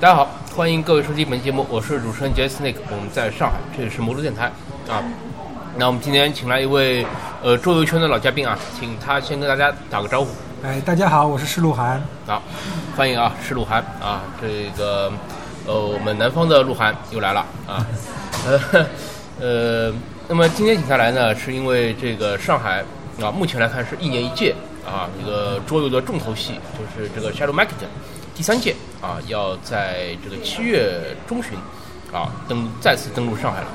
大家好，欢迎各位收听本期节目，我是主持人杰斯 Snake，我们在上海，这里是魔都电台啊。那我们今天请来一位呃桌游圈的老嘉宾啊，请他先跟大家打个招呼。哎，大家好，我是施鹿晗。好，欢迎啊，施鹿晗啊，这个呃我们南方的鹿晗又来了啊。呃呃，那么今天请他来呢，是因为这个上海啊，目前来看是一年一届啊，一个桌游的重头戏，就是这个 Shadow Market 第三届啊，要在这个七月中旬啊登再次登陆上海了。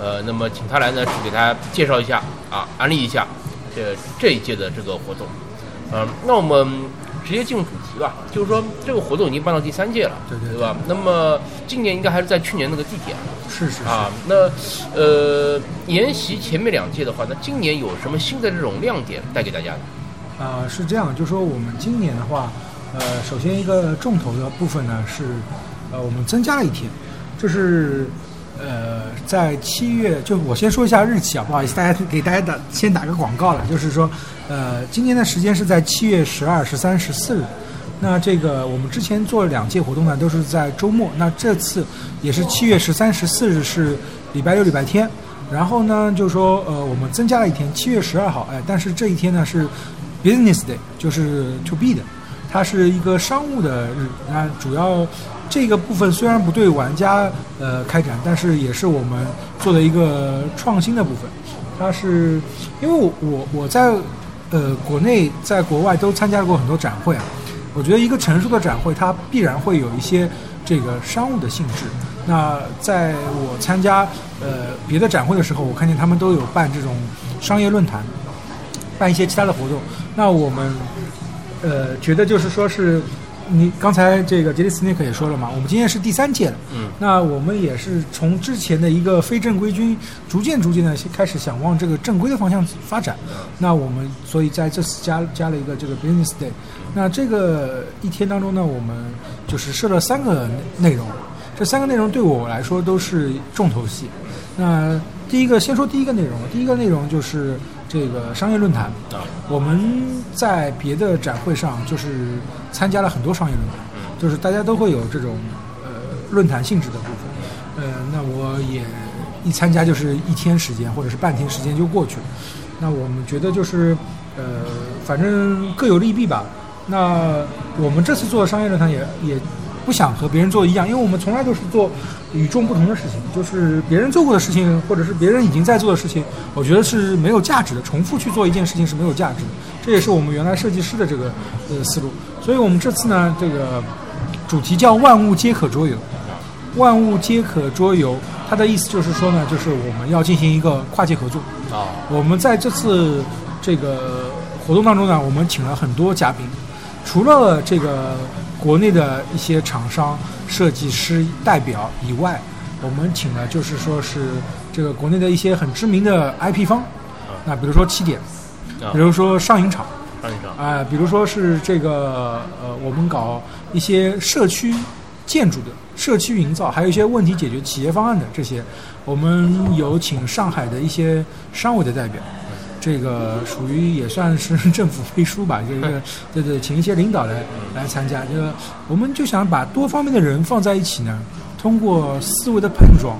呃，那么请他来呢，是给大家介绍一下啊，安利一下这这一届的这个活动。嗯、那我们直接进入主题吧，就是说这个活动已经办到第三届了，对对对吧？那么今年应该还是在去年那个地点是是是。啊。那呃，沿袭前面两届的话，那今年有什么新的这种亮点带给大家呢？啊、是这样，就说我们今年的话，呃，首先一个重头的部分呢是，呃，我们增加了一天，就是呃，在七月，就我先说一下日期啊，不好意思，大家给大家打先打个广告了，就是说，呃，今年的时间是在七月十二、十三、十四日。那这个我们之前做了两届活动呢，都是在周末。那这次也是七月十三、十四日是礼拜六、礼拜天。然后呢，就是说呃，我们增加了一天，七月十二号，哎，但是这一天呢是 business day，就是 to B 的，它是一个商务的日。那主要这个部分虽然不对玩家呃开展，但是也是我们做的一个创新的部分。它是因为我我我在呃国内在国外都参加过很多展会啊，我觉得一个成熟的展会它必然会有一些这个商务的性质。那在我参加呃别的展会的时候，我看见他们都有办这种商业论坛，办一些其他的活动。那我们呃觉得就是说是你刚才这个杰里斯尼克也说了嘛，我们今天是第三届了。嗯，那我们也是从之前的一个非正规军，逐渐逐渐的开始想往这个正规的方向发展。那我们所以在这次加加了一个这个 business day。那这个一天当中呢，我们就是设了三个内容，这三个内容对我来说都是重头戏。那第一个先说第一个内容，第一个内容就是这个商业论坛。啊，我们在别的展会上就是参加了很多商业论坛，就是大家都会有这种呃论坛性质的部分。呃，那我也一参加就是一天时间或者是半天时间就过去了。那我们觉得就是呃，反正各有利弊吧。那我们这次做的商业论坛也也不想和别人做的一样，因为我们从来都是做与众不同的事情，就是别人做过的事情，或者是别人已经在做的事情，我觉得是没有价值的。重复去做一件事情是没有价值的，这也是我们原来设计师的这个呃思路。所以我们这次呢，这个主题叫“万物皆可桌游”。万物皆可桌游，它的意思就是说呢，就是我们要进行一个跨界合作。啊，我们在这次这个活动当中呢，我们请了很多嘉宾，除了这个国内的一些厂商、设计师代表以外，我们请了就是说是这个国内的一些很知名的 IP 方，那比如说起点，啊。比如说上影厂，啊、比如说是这个呃，我们搞一些社区建筑的社区营造，还有一些问题解决企业方案的这些，我们有请上海的一些商委的代表，这个属于也算是政府背书吧，这个对对，请一些领导来来参加，就是我们就想把多方面的人放在一起呢，通过思维的碰撞，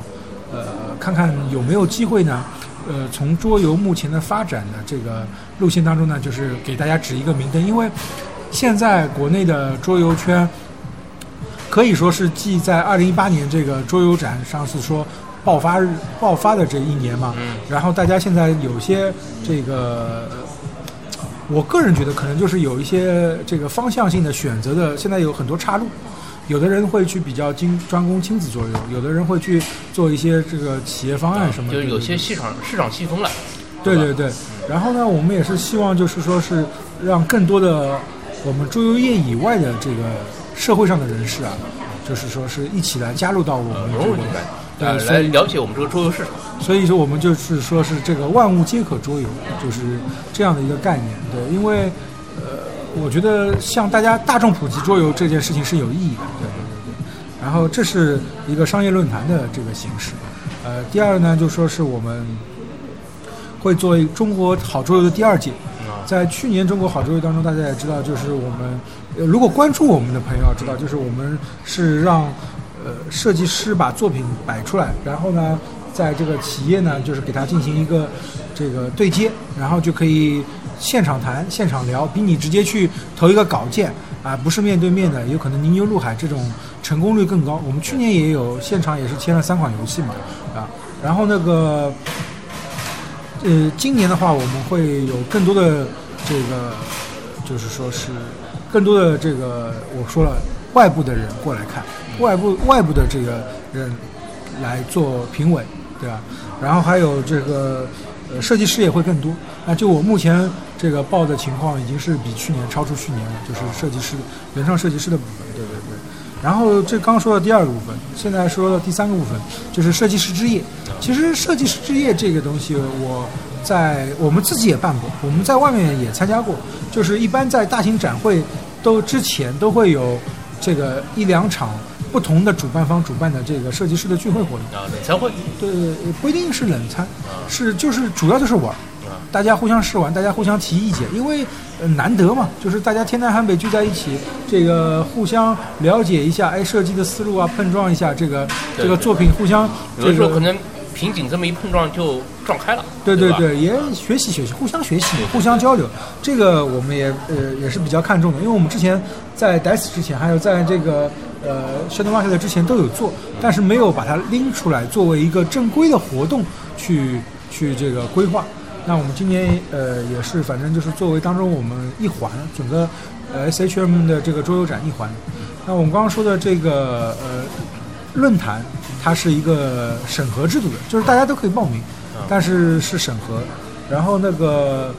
呃，看看有没有机会呢。呃，从桌游目前的发展的这个路线当中呢，就是给大家指一个明灯，因为现在国内的桌游圈可以说是继在二零一八年这个桌游展上次说爆发日爆发的这一年嘛，嗯。然后大家现在有些这个，我个人觉得可能就是有一些这个方向性的选择的，现在有很多岔路。有的人会去比较精专攻亲子作用，有的人会去做一些这个企业方案什么的，就是有些市场市场细分了，对对对，然后呢，我们也是希望就是说是让更多的我们桌游业以外的这个社会上的人士啊，就是说是一起来加入到我呃们这个呃，对来了解我们这个桌游市场。所以说我们就是说是这个万物皆可桌游，就是这样的一个概念。对，因为呃，我觉得向大家大众普及桌游这件事情是有意义的。对对对对。然后这是一个商业论坛的这个形式。呃，第二呢，就说是我们会做一中国好桌游的第二届。啊在去年中国好桌游当中，大家也知道，就是我们呃如果关注我们的朋友要知道，就是我们是让呃设计师把作品摆出来，然后呢，在这个企业呢，就是给他进行一个这个对接，然后就可以现场谈、现场聊，比你直接去投一个稿件啊，不是面对面的，有可能泥牛入海这种成功率更高。我们去年也有现场也是签了三款游戏嘛，啊，然后那个。呃，今年的话，我们会有更多的这个，就是说是更多的这个，我说了，外部的人过来看，外部外部的这个人来做评委，对吧？然后还有这个呃，设计师也会更多。那就我目前这个报的情况，已经是比去年超出去年了，就是设计师原创设计师的部分，对对对。然后这刚说的第二个部分，现在说的第三个部分就是设计师之夜。其实设计师之夜这个东西，我在我们自己也办过，我们在外面也参加过。就是一般在大型展会都之前都会有这个一两场不同的主办方主办的这个设计师的聚会活动啊，冷餐会。对，不一定是冷餐，是就是主要就是玩。大家互相试玩，大家互相提意见，因为难得嘛，就是大家天南海北聚在一起，这个互相了解一下，哎，设计的思路啊，碰撞一下这个这个作品，互相有的时候可能瓶颈这么一碰撞就撞开了。对对对，也学习学习，互相学习，互相交流，这个我们也呃也是比较看重的，因为我们之前在 DICE 之前，还有在这个呃 Shadow Market 之前都有做，但是没有把它拎出来作为一个正规的活动去去这个规划。那我们今年呃也是，反正就是作为当中我们一环，整个呃 SHM 的这个桌游展一环。那我们刚刚说的这个呃论坛，它是一个审核制度的，就是大家都可以报名，但是是审核。然后那个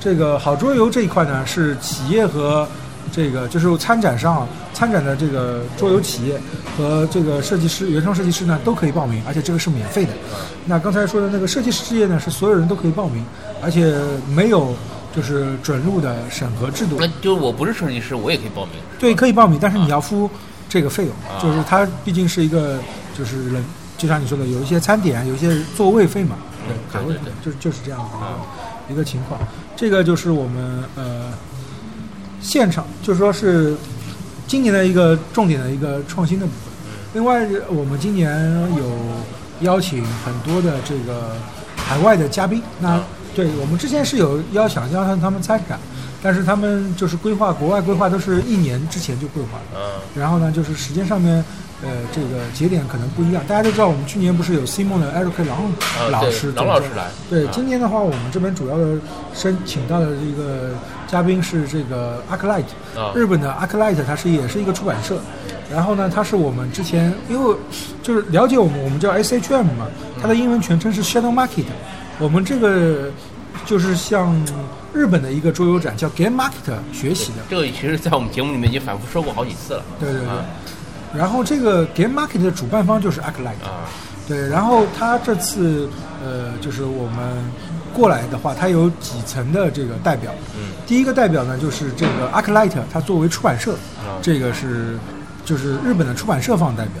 这个好桌游这一块呢，是企业和这个就是参展商参展的这个桌游企业和这个设计师、原创设计师呢都可以报名，而且这个是免费的。那刚才说的那个设计师之夜呢，是所有人都可以报名，而且没有就是准入的审核制度。那就我不是设计师，我也可以报名。对，可以报名，但是你要付这个费用，就是它毕竟是一个就是人，就像你说的，有一些餐点，有一些座位费嘛。对对对，就就是这样的一个情况。这个就是我们呃。现场就是说是今年的一个重点的一个创新的部分。另外，我们今年有邀请很多的这个海外的嘉宾。那对我们之前是有邀请邀请他们参展，但是他们就是规划国外规划都是一年之前就规划的。然后呢，就是时间上面。呃，这个节点可能不一样。大家都知道，我们去年不是有 Simon 的 Eric 郎老师，郎老师来。对，今年的话，我们这边主要的申请到的这个嘉宾是这个 Arclight，日本的 Arclight，它是也是一个出版社。然后呢，它是我们之前因为就是了解我们，我们叫 SHM 嘛，它的英文全称是 Shadow Market。我们这个就是向日本的一个桌游展叫 Game Market 学习的。这个其实，在我们节目里面已经反复说过好几次了。对对对。然后这个 Game Market 的主办方就是 Arclight，啊，对。然后他这次呃，就是我们过来的话，他有几层的这个代表。嗯。第一个代表呢，就是这个 Arclight，他作为出版社，这个是就是日本的出版社方代表。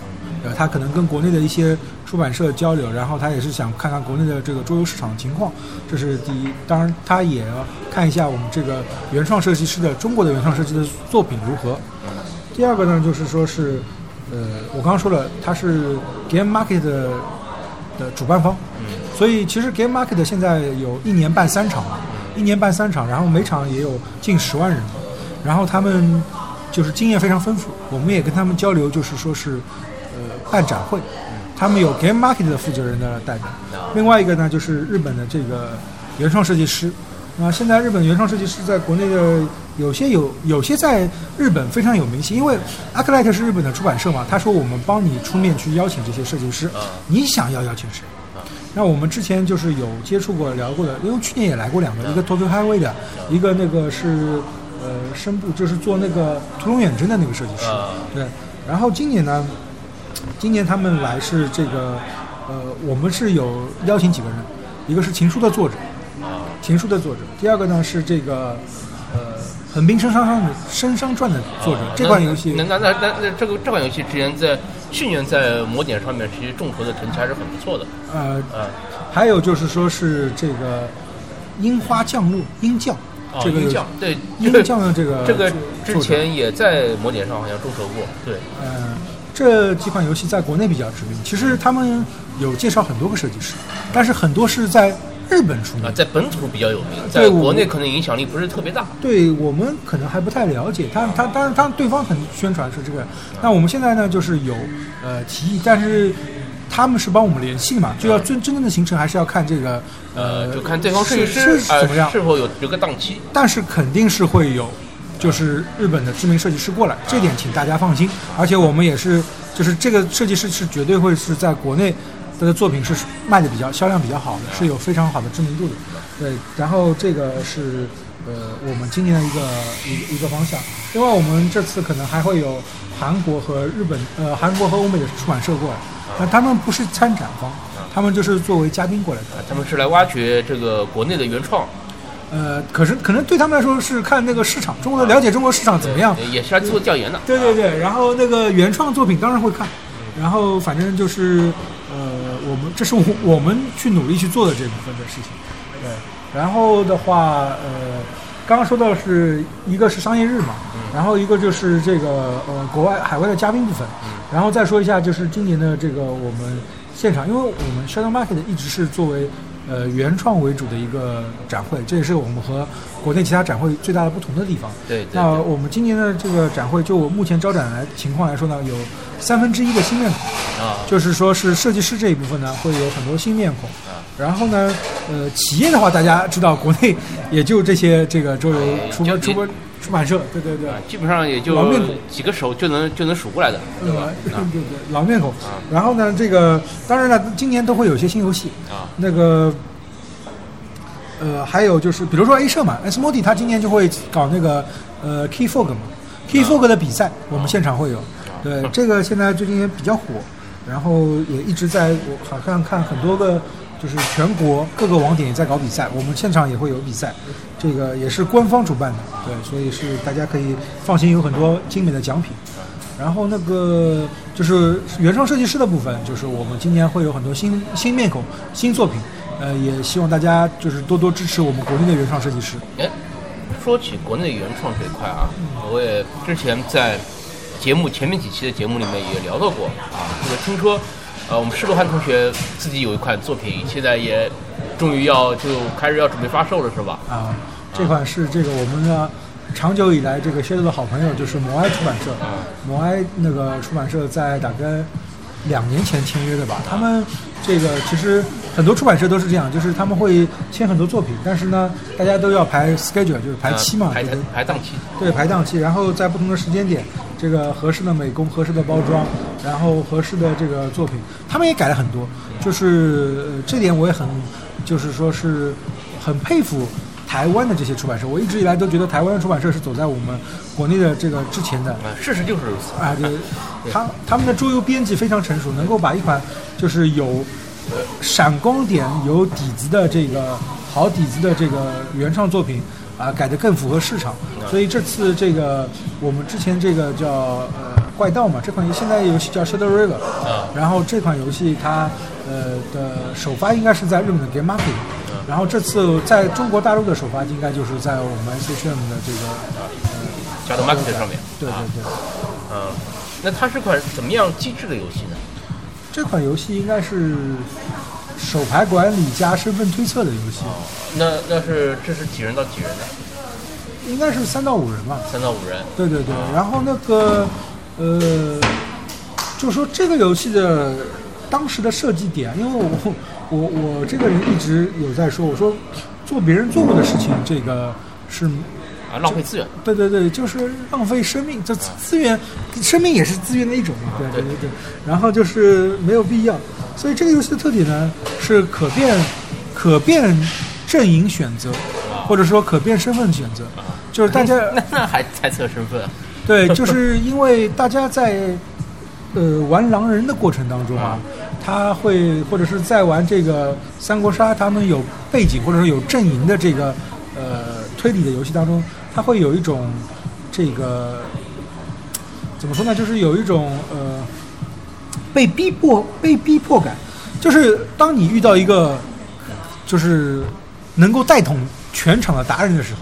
呃，他可能跟国内的一些出版社交流，然后他也是想看看国内的这个桌游市场情况，这是第一。当然，他也要看一下我们这个原创设计师的中国的原创设计的作品如何。第二个呢，就是说是。呃，我刚刚说了，它是 Game Market 的主办方，所以其实 Game Market 现在有一年办三场嘛，一年办三场，然后每场也有近十万人，然后他们就是经验非常丰富，我们也跟他们交流，就是说是呃办展会，他们有 Game Market 的负责人的代表，另外一个呢就是日本的这个原创设计师。啊，现在日本原创设计师在国内的有些有有些在日本非常有名气，因为 Arclight 是日本的出版社嘛，他说我们帮你出面去邀请这些设计师，你想要邀请谁？那我们之前就是有接触过聊过的，因为去年也来过两个，一个 Tokyo Highway 的，一个那个是呃深部，就是做那个屠龙远征的那个设计师，对。然后今年呢，今年他们来是这个呃，我们是有邀请几个人，一个是情书的作者。情书的作者，第二个呢是这个，呃，《横滨生商上的生商传》的作者。这款游戏，那那那那那这个这款游戏之前在去年在魔点上面，其实众筹的成绩还是很不错的。呃呃，还有就是说是这个樱花降落，樱降，哦，这个鹰将对鹰将的这个这个之前也在魔点上好像众筹过，对，呃，这几款游戏在国内比较知名。其实他们有介绍很多个设计师，但是很多是在日本出名啊，。在本土比较有名，在国内可能影响力不是特别大。对我们可能还不太了解，他他当然他对方很宣传是这个，那我们现在呢就是有呃提议，但是他们是帮我们联系嘛，就要真真正的行程还是要看这个呃，呃就看对方设计师呃是怎么样，是否有有个档期。但是肯定是会有，就是日本的知名设计师过来，这点请大家放心。而且我们也是，就是这个设计师是绝对会是在国内他的作品是卖的比较销量比较好的，是有非常好的知名度的。对，然后这个是呃我们今年的一个一个一个方向。另外，我们这次可能还会有韩国和日本呃韩国和欧美的出版社过来，那他们不是参展方，他们就是作为嘉宾过来他们是来挖掘这个国内的原创，呃，可是可能对他们来说是看那个市场，中国的了解中国市场怎么样。也是来做调研的。啊，对对对，然后那个原创作品当然会看，然后反正就是呃，我们这是我我们去努力去做的这部分的事情。对，然后的话，呃，刚刚说到是一个是商业日嘛，然后一个就是这个呃国外海外的嘉宾部分，然后再说一下就是今年的这个我们现场，因为我们 Shadow Market 一直是作为呃原创为主的一个展会，这也是我们和国内其他展会最大的不同的地方。对对那，我们今年的这个展会，就我目前招展来情况来说呢，有三分之一的新面孔，啊，就是说是设计师这一部分呢，会有很多新面孔啊。然后呢，呃，企业的话，大家知道，国内也就这些这个周游出哎就版出版出版社，对对对，啊，基本上也就老面孔。几个手就能就能数过来的，对对啊对对，老面孔。啊。然后呢，这个当然了，今年都会有一些新游戏，啊。那个。呃，还有就是，比如说 A 社嘛，S Modi 他今年就会搞那个呃 Key Fog 嘛，Key Fog 的比赛，我们现场会有。对，这个现在最近也比较火，然后也一直在我好像看很多个，就是全国各个网点也在搞比赛，我们现场也会有比赛，这个也是官方主办的，对，所以是大家可以放心，有很多精美的奖品。然后那个就是原创设计师的部分，就是我们今年会有很多新新面孔、新作品，呃，也希望大家就是多多支持我们国内的原创设计师。哎，说起国内原创这一块啊，我也之前在节目前面几期的节目里面也聊到过啊。这个听说，呃，我们施洛汉同学自己有一款作品，现在也终于要就开始要准备发售了，是吧？啊，这款是这个我们的长久以来这个 Shadow 的好朋友，就是摩埃出版社。啊摩埃那个出版社在大概两年前签约的吧。他们这个其实很多出版社都是这样，就是他们会签很多作品，但是呢，大家都要排 schedule，就是排期嘛，啊排排档期。对排档期，然后在不同的时间点，这个合适的美工、合适的包装，然后合适的这个作品，他们也改了很多。就是、呃这点我也很，就是说是很佩服台湾的这些出版社。我一直以来都觉得台湾的出版社是走在我们国内的这个之前的。啊，事实就是如此。啊，对，他他们的桌游编辑非常成熟，能够把一款就是有呃闪光点、有底子的这个好底子的这个原创作品啊，改得更符合市场。所以这次这个我们之前这个叫呃怪盗嘛，这款现在游戏叫 Shadow River，啊然后这款游戏它呃的首发应该是在日本的 Game Market，然后这次在中国大陆的首发应该就是在我们 SHM 的这个加到 market 上面。啊对对对。嗯，那它是款怎么样机制的游戏呢？这款游戏应该是手牌管理加身份推测的游戏，那那是这是几人到几人的？应该是三到五人吧。三到五人。对对对，然后那个呃，就是说这个游戏的当时的设计点，因为我我我这个人一直有在说，我说做别人做过的事情，这个是啊，浪费资源。对对对，就是浪费生命，这资源，生命也是资源的一种嘛。对对对对。然后就是没有必要，所以这个游戏的特点呢是可变，可变阵营选择，或者说可变身份选择，就是大家 那那还猜测身份啊？对，就是因为大家在呃玩狼人的过程当中啊，他会或者是在玩这个三国杀，他们有背景或者说有阵营的这个呃推理的游戏当中，他会有一种这个怎么说呢？就是有一种呃被逼迫被逼迫感，就是当你遇到一个就是能够带统全场的达人的时候。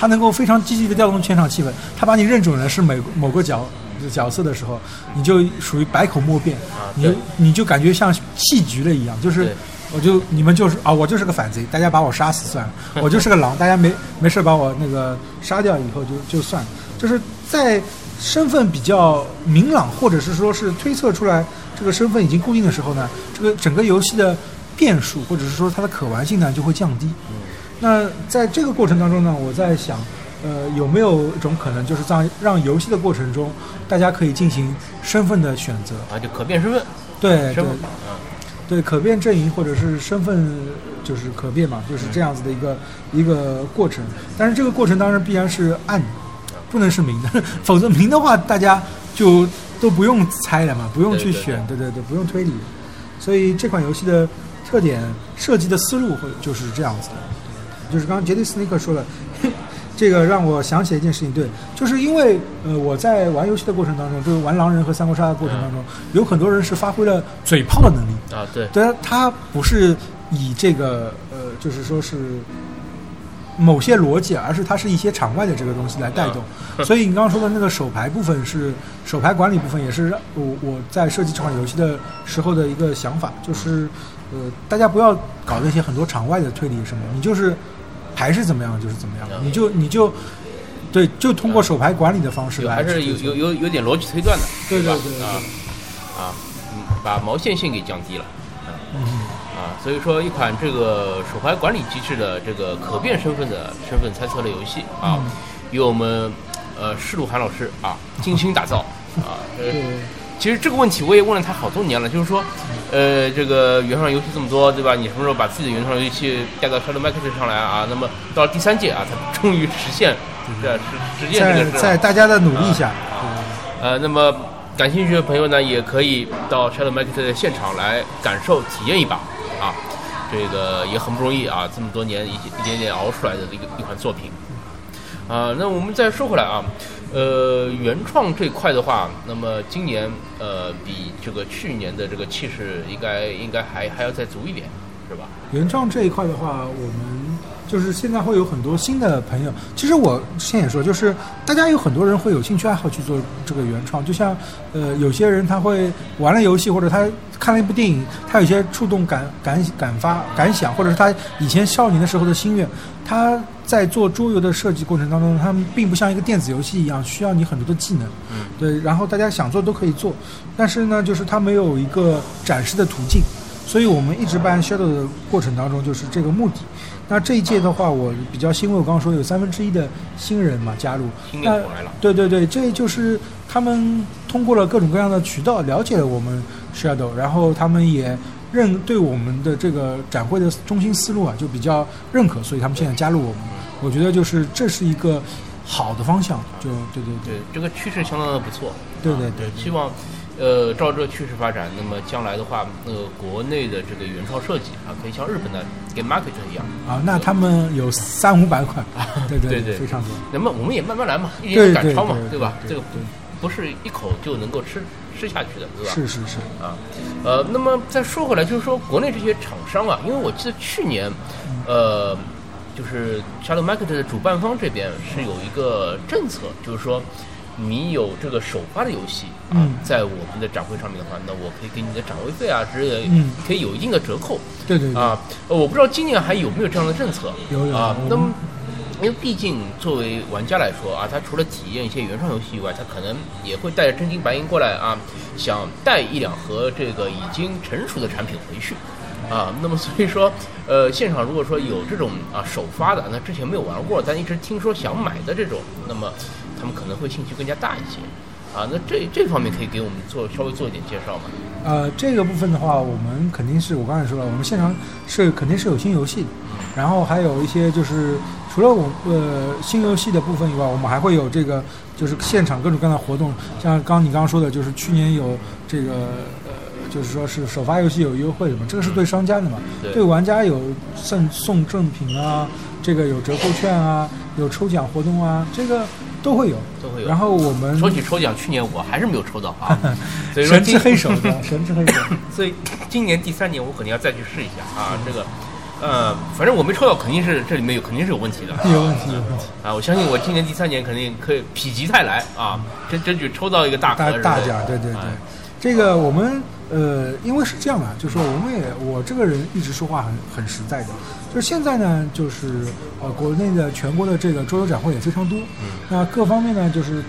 他能够非常积极的调动全场气氛。他把你认准了是某某个角角色的时候，你就属于百口莫辩，你你就感觉像弃局了一样，就是我就你们就是啊，我就是个反贼，大家把我杀死算了；我就是个狼，大家没没事把我那个杀掉以后就就算了。就是在身份比较明朗，或者是说是推测出来这个身份已经固定的时候呢，这个整个游戏的变数或者是说它的可玩性呢就会降低。那在这个过程当中呢，我在想，呃，有没有一种可能，就是在让游戏的过程中，大家可以进行身份的选择。啊，就可变身份，对对，对，可变阵营或者是身份就是可变嘛，就是这样子的一个一个过程。但是这个过程当然必然是暗，不能是明的，否则明的话，大家就都不用猜了嘛，不用去选，对对对，不用推理。所以这款游戏的特点设计的思路会就是这样子的。就是刚刚杰迪斯尼克说了，这个让我想起一件事情，对，就是因为呃我在玩游戏的过程当中，就是玩狼人和三国杀的过程当中，有很多人是发挥了嘴炮的能力啊，对，对，他不是以这个呃，就是说是某些逻辑，而是它是一些场外的这个东西来带动。所以你刚刚说的那个手牌部分是手牌管理部分，也是我我在设计这款游戏的时候的一个想法，就是呃大家不要搞那些很多场外的推理什么，你就是。牌是怎么样，就是怎么样，你就你就，对，就通过手牌管理的方式来，还是有有有有点逻辑推断的，对对对啊啊，嗯，把毛线性给降低了，嗯啊，所以说一款这个手环管理机制的这个可变身份的身份猜测类游戏啊，由我们呃施鲁涵老师啊 精心打造啊。其实这个问题我也问了他好多年了，就是说，呃，这个原创游戏这么多，对吧？你什么时候把自己的原创游戏带到 Shadow Market 上来啊？那么到了第三届啊，他终于实现，对，实实现这个在在大家的努力下，呃，那么感兴趣的朋友呢，也可以到 Shadow Market 的现场来感受体验一把啊，这个也很不容易啊，这么多年一一点点熬出来的一个一款作品啊。那我们再说回来啊。呃，原创这块的话，那么今年呃比这个去年的这个气势应该应该还还要再足一点，是吧？原创这一块的话，我们就是现在会有很多新的朋友。其实我之前也说，就是大家有很多人会有兴趣爱好去做这个原创，就像呃有些人他会玩了游戏或者他看了一部电影，他有些触动感感感发感想，或者是他以前少年的时候的心愿，他。在做桌游的设计过程当中，他们并不像一个电子游戏一样需要你很多的技能，嗯，对，然后大家想做都可以做，但是呢，就是他没有一个展示的途径，所以我们一直办 Shadow 的过程当中就是这个目的。那这一届的话，我比较欣慰，我刚刚说有三分之一的新人嘛加入，那对对对，这就是他们通过了各种各样的渠道了解了我们 Shadow，然后他们也。认对我们的这个展会的中心思路啊，就比较认可，所以他们现在加入我们。我觉得就是这是一个好的方向，就对对对，这个趋势相当的不错。对对对，希望呃照这个趋势发展，那么将来的话，那个国内的这个原创设计啊，可以像日本的 Game Market 一样啊，那他们有三五百款啊，对对 对，非常多。那么我们也慢慢来嘛，一赶超嘛，对吧？这个不是一口就能够吃。吃下去的，对吧？是是是啊，呃，那么再说回来，就是说国内这些厂商啊，因为我记得去年，呃，就是 Shadow Market 的主办方这边是有一个政策，就是说你有这个首发的游戏啊，在我们的展会上面的话，那我可以给你的展位费啊之类的，可以有一定的折扣。对对啊，我不知道今年还有没有这样的政策。有有啊，那么。因为毕竟作为玩家来说啊，他除了体验一些原创游戏以外，他可能也会带着真金白银过来啊，想带一两盒这个已经成熟的产品回去，啊，那么所以说，呃，现场如果说有这种啊首发的，那之前没有玩过，但一直听说想买的这种，那么他们可能会兴趣更加大一些，啊，那这这方面可以给我们做稍微做一点介绍吗？呃，这个部分的话，我们肯定是我刚才说了，我们现场是肯定是有新游戏的，然后还有一些就是。除了我呃新游戏的部分以外，我们还会有这个就是现场各种各样的活动，像刚你刚刚说的，就是去年有这个呃，就是说是首发游戏有优惠的嘛，这个是对商家的嘛，对玩家有赠送赠品啊，这个有折扣券啊，有抽奖活动啊，这个都会有，都会有。然后我们说起抽奖，去年我还是没有抽到啊，神之黑手，神之黑手。所以今年第三年我肯定要再去试一下啊，这个。呃，反正我没抽到，肯定是这里面有肯定是有问题的 有问题，有问题。啊！我相信我今年第三年肯定可以否极泰来啊！争争取抽到一个大大大奖，对对对哎。这个我们呃，因为是这样的，就是说我们也我这个人一直说话很很实在的，就是现在呢，就是呃，国内的全国的这个桌游展会也非常多，嗯那各方面呢，就是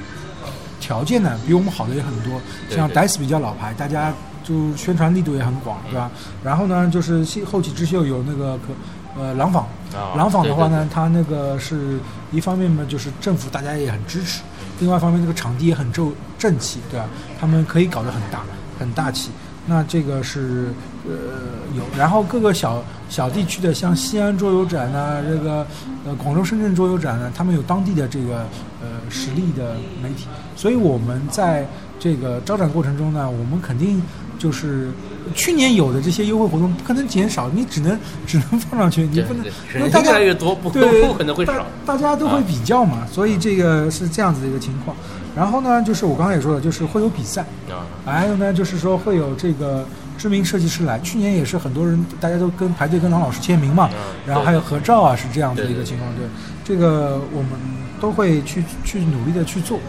条件呢比我们好的也很多，像 DICE 比较老牌，大家就宣传力度也很广，对吧？然后呢，就是后后起之秀有那个可呃廊坊，啊廊坊的话呢，它那个是一方面嘛，就是政府大家也很支持；另外一方面，这个场地也很正正气，对吧？他们可以搞得很大，很大气。那这个是呃有，然后各个小小地区的，像西安桌游展呐、这个呃广州、深圳桌游展呢，他们有当地的这个呃实力的媒体，所以我们在这个招展过程中呢，我们肯定就是去年有的这些优惠活动不可能减少，你只能 只能放上去，你不能因为大家越来越多，不对，不可能会大少。大家都会比较嘛，所以这个是这样子的一个情况。然后呢，就是我刚才也说了，就是会有比赛，啊，还有呢，就是说会有这个知名设计师来。去年也是很多人，大家都跟排队跟郎老师签名嘛，嗯然后还有合照啊，是这样的一个情况。对，这个我们都会去去努力的去做，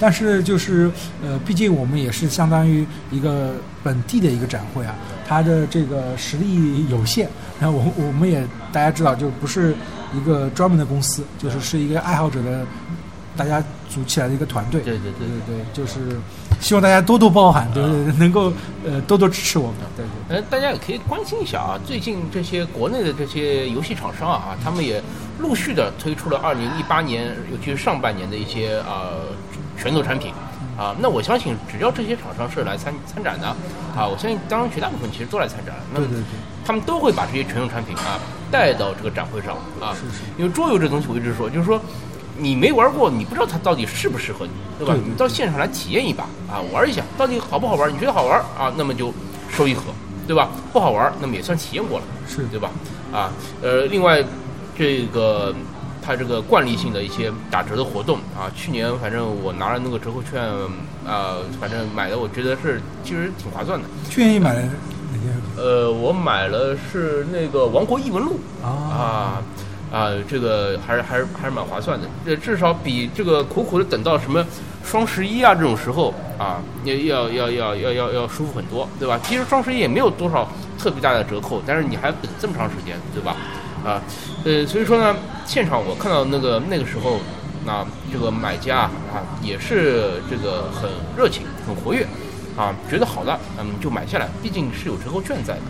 但是就是呃，毕竟我们也是相当于一个本地的一个展会啊，它的这个实力有限。然后我我们也大家知道，就不是一个专门的公司，就是是一个爱好者的大家组起来的一个团队。对对对对对，就是希望大家多多包涵，对对对，能够呃多多支持我们，对对。呃，大家也可以关心一下啊，最近这些国内的这些游戏厂商啊，他们也陆续的推出了二零一八年，尤其是上半年的一些呃拳头产品啊。那我相信，只要这些厂商是来参参展的啊，我相信当然绝大部分其实都来参展了。那对对对，他们都会把这些拳头产品啊带到这个展会上啊。是是因为桌游这东西，我一直说，就是说你没玩过，你不知道它到底适不适合你，对吧？对对你到现场来体验一把啊，玩一下，到底好不好玩？你觉得好玩啊，那么就收一盒，对吧？不好玩，那么也算体验过了，是对吧？啊，呃，另外这个。它这个惯例性的一些打折的活动啊，去年反正我拿了那个折扣券，啊，反正买的我觉得是其实挺划算的。去年你买了哪些？呃，我买了是那个《王国异闻录》啊，啊啊，这个还是还是还是蛮划算的，这至少比这个苦苦的等到什么双十一啊这种时候啊，要要要要要要要舒服很多，对吧？其实双十一也没有多少特别大的折扣，但是你还要等这么长时间，对吧？啊，呃，所以说呢，现场我看到那个那个时候，那这个买家啊也是这个很热情、很活跃啊，觉得好的，嗯，就买下来，毕竟是有折扣券在的，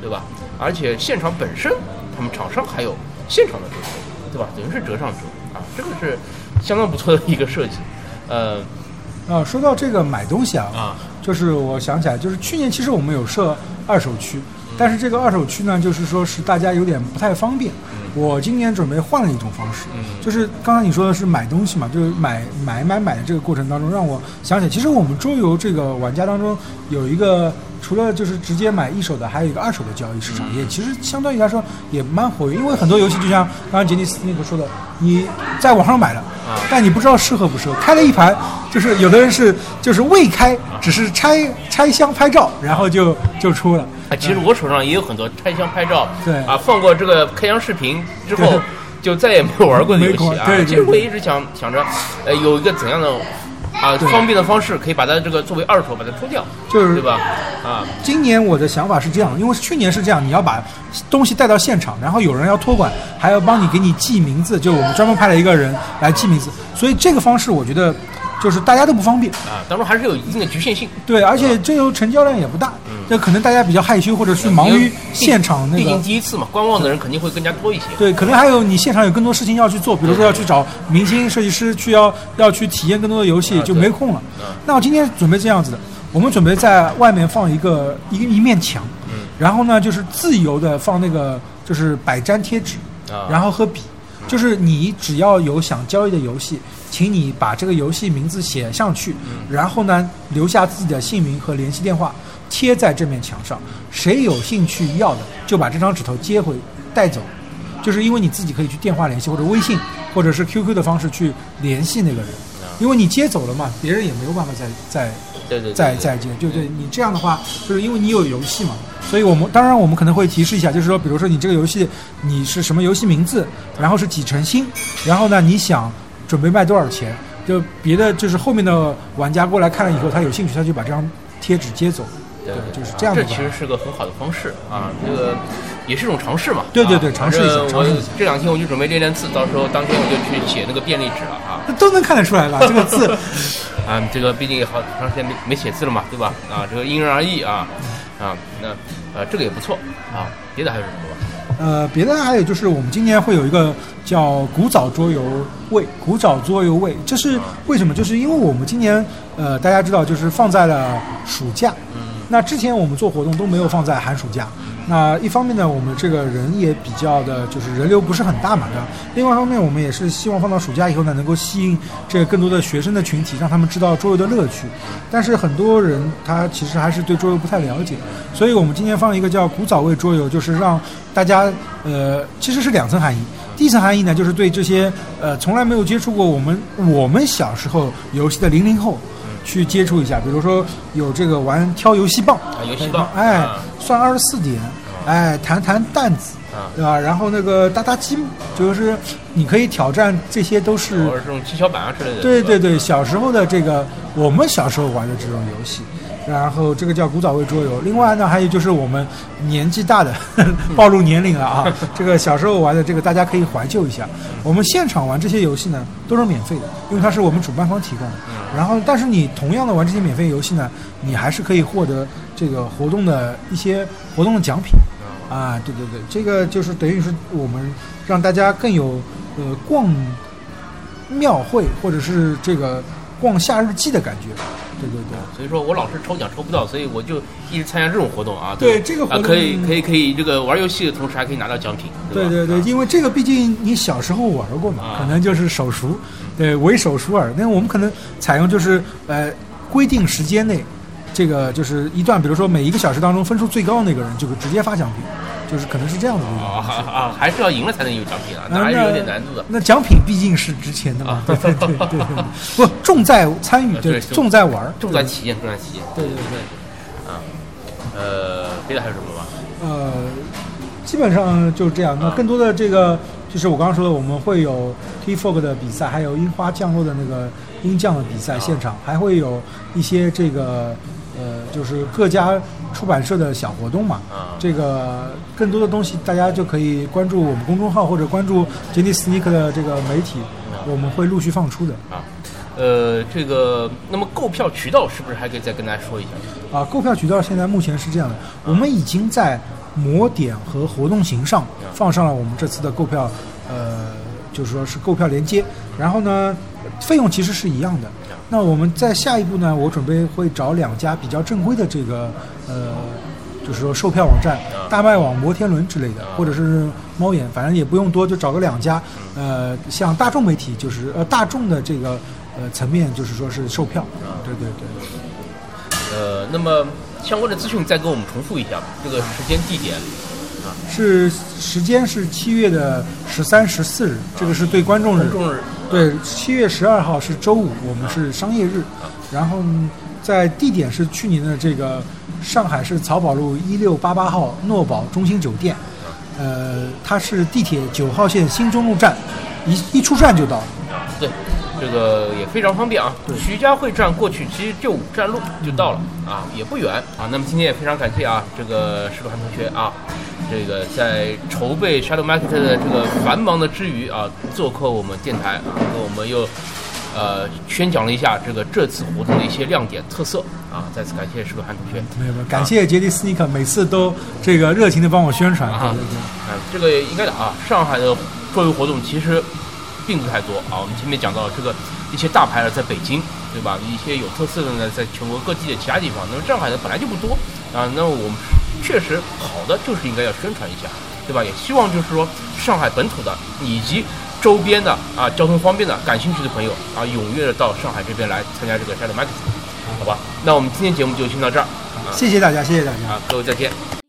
对吧？而且现场本身，他们厂商还有现场的折扣，对吧？等于是折上折啊，这个是相当不错的一个设计，呃啊，说到这个买东西啊，啊，就是我想起来，就是去年其实我们有设二手区，但是这个二手区呢，就是说是大家有点不太方便。我今年准备换了一种方式，嗯就是刚才你说的是买东西嘛，就是买买买买的这个过程当中，让我想起来，其实我们桌游这个玩家当中有一个，除了就是直接买一手的，还有一个二手的交易市场，嗯也其实相对于来说也蛮活跃，因为很多游戏就像刚刚杰尼斯那个说的，你在网上买了，啊但你不知道适合不适合，开了一盘，就是有的人是就是未开，只是拆拆箱拍照，然后就就出了。啊，其实我手上也有很多拆箱拍照，对啊，放过这个开箱视频之后，就再也没有玩过的游没戏啊。其实我一直想想着，呃，有一个怎样的啊方便的方式，可以把它这个作为二手把它出掉，就是对吧？啊，今年我的想法是这样，因为去年是这样，你要把东西带到现场，然后有人要托管，还要帮你给你记名字，就我们专门派了一个人来记名字，所以这个方式我觉得就是大家都不方便。啊，当中还是有一定的局限性。对，而且这个成交量也不大，这可能大家比较害羞，或者是忙于现场那毕竟。第一次嘛，观望的人肯定会更加多一些。对，可能还有你现场有更多事情要去做，比如说要去找明星设计师，去要要去体验更多的游戏，啊就没空了嗯。那我今天准备这样子的，我们准备在外面放一个一一面墙，嗯然后呢就是自由的放那个就是百粘贴纸，啊，然后和笔，就是你只要有想交易的游戏，请你把这个游戏名字写上去，然后呢留下自己的姓名和联系电话，贴在这面墙上。谁有兴趣要的，就把这张纸头接回带走。就是因为你自己可以去电话联系或者微信或者是 QQ 的方式去联系那个人，因为你接走了嘛，别人也没有办法再再对再再接，就对？你这样的话，就是因为你有游戏嘛，所以我们当然我们可能会提示一下，就是说，比如说你这个游戏你是什么游戏名字，然后是几成新，然后呢你想准备卖多少钱，就别的就是后面的玩家过来看了以后，他有兴趣，他就把这张贴纸接走。对，就是这样的吧这其实是个很好的方式啊，这个也是一种尝试嘛。对对对啊尝试一下尝试一下我这两天我就准备练练字，到时候当 天我就去写那个便利纸了啊。都能看得出来了？这个字，啊，这个 毕竟也好长时间没没写字了嘛，对吧？啊，这个因人而异啊，啊，那呃这个也不错啊。别的还有什么吧？呃，别的还有就是我们今年会有一个叫古早桌游位，古早桌游位，这是为什么？就是因为我们今年呃大家知道就是放在了暑假，嗯那之前我们做活动都没有放在寒暑假。那一方面呢，我们这个人也比较的，就是人流不是很大嘛，对吧？另外一方面，我们也是希望放到暑假以后呢，能够吸引这个更多的学生的群体，让他们知道桌游的乐趣。但是很多人他其实还是对桌游不太了解，所以我们今天放一个叫古早味桌游，就是让大家呃，其实是两层含义。第一层含义呢，就是对这些呃从来没有接触过我们我们小时候游戏的零零后。去接触一下，比如说有这个玩挑游戏棒，啊，游戏棒，哎啊，算二十四点，哎，弹弹弹子，啊，对吧？然后那个搭搭积木，就是你可以挑战，这些都是或者这种七巧板啊之类的。对对对，小时候的这个我们小时候玩的这种游戏。然后这个叫古早味桌游，另外呢还有就是我们年纪大的 暴露年龄了啊，这个小时候玩的这个大家可以怀旧一下。我们现场玩这些游戏呢都是免费的，因为它是我们主办方提供的。然后但是你同样的玩这些免费游戏呢，你还是可以获得这个活动的一些活动的奖品。啊，对对对，这个就是等于是我们让大家更有呃逛庙会或者是这个逛夏日祭的感觉。对对对。所以说我老是抽奖抽不到，所以我就一直参加这种活动啊。对这个活动啊可以可以可以，这个玩游戏的同时还可以拿到奖品。吧对对对，啊因为这个毕竟你小时候玩过嘛，啊可能就是手熟，对，为手熟耳。那我们可能采用就是呃规定时间内，这个就是一段，比如说每一个小时当中分数最高的那个人就直接发奖品，就是可能是这样的啊。啊啊！还是要赢了才能有奖品啊，还是有点难度的。那奖品毕竟是值钱的嘛 啊，对对对不重在参与，对，重在玩儿，重在体验，重在体验。对对对。啊，呃，别的还有什么吗？呃，基本上就是这样。那啊更多的这个，就是我刚刚说的，我们会有 T Fog 的比赛，还有樱花降落的那个樱降的比赛啊现场，还会有一些这个呃，就是各家出版社的小活动嘛。啊，这个更多的东西，大家就可以关注我们公众号或者关注 j d Sneak 的这个媒体，我们会陆续放出的。啊，呃，这个，那么购票渠道是不是还可以再跟大家说一下？啊，购票渠道现在目前是这样的，我们已经在模点和活动型上放上了我们这次的购票，呃，就是说是购票链接。然后呢，费用其实是一样的。那我们在下一步呢，我准备会找两家比较正规的这个呃，就是说售票网站，大麦网、摩天轮之类的，或者是猫眼，反正也不用多，就找个两家。呃，像大众媒体，就是呃大众的这个呃层面，就是说是售票。对对对。呃，那么相关的资讯再给我们重复一下吧，这个时间、地点。是时间是七月的十三、十四日，这个是对观众日。公众日。对，七月十二号是周五，我们是商业日。然后嗯在地点是去年的这个上海市漕宝路一六八八号诺宝中心酒店，呃，它是地铁九号线新中路站，一一出站就到。啊，对，这个也非常方便啊。徐家汇站过去其实就五站路就到了啊，也不远啊。那么今天也非常感谢啊，这个石鲁涵同学啊，这个在筹备 Shadow Market 的这个繁忙的之余啊，做客我们电台啊，跟我们又呃宣讲了一下这个这次活动的一些亮点特色啊。再次感谢石鲁涵同学。没有没有，感谢杰迪斯尼克每次都这个热情的帮我宣传。啊。啊，这个应该的啊，上海的桌游活动其实并不太多啊。我们前面讲到这个一些大牌的在北京，对吧？一些有特色的呢，在全国各地的其他地方。那么上海的本来就不多啊。那么我们确实好的就是应该要宣传一下，对吧？也希望就是说上海本土的以及周边的啊交通方便的感兴趣的朋友啊，踊跃的到上海这边来参加这个 Shadow Market，好吧？那我们今天节目就先到这儿谢谢大家，谢谢大家。啊，各位再见。